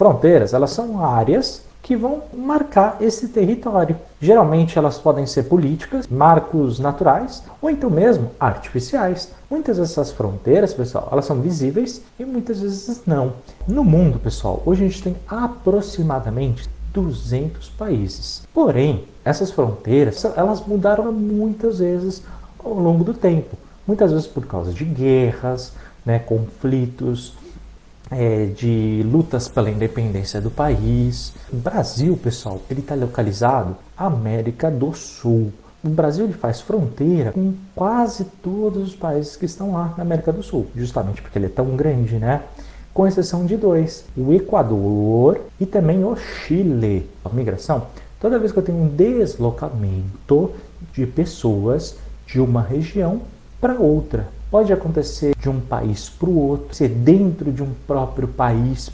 Fronteiras, elas são áreas que vão marcar esse território. Geralmente elas podem ser políticas, marcos naturais ou então mesmo artificiais. Muitas dessas fronteiras, pessoal, elas são visíveis e muitas vezes não. No mundo, pessoal, hoje a gente tem aproximadamente 200 países. Porém, essas fronteiras, elas mudaram muitas vezes ao longo do tempo. Muitas vezes por causa de guerras, né, conflitos, é, de lutas pela independência do país. O Brasil, pessoal, ele está localizado América do Sul. O Brasil ele faz fronteira com quase todos os países que estão lá na América do Sul, justamente porque ele é tão grande, né? Com exceção de dois, o Equador e também o Chile. A migração, toda vez que eu tenho um deslocamento de pessoas de uma região para outra, Pode acontecer de um país para o outro, ser dentro de um próprio país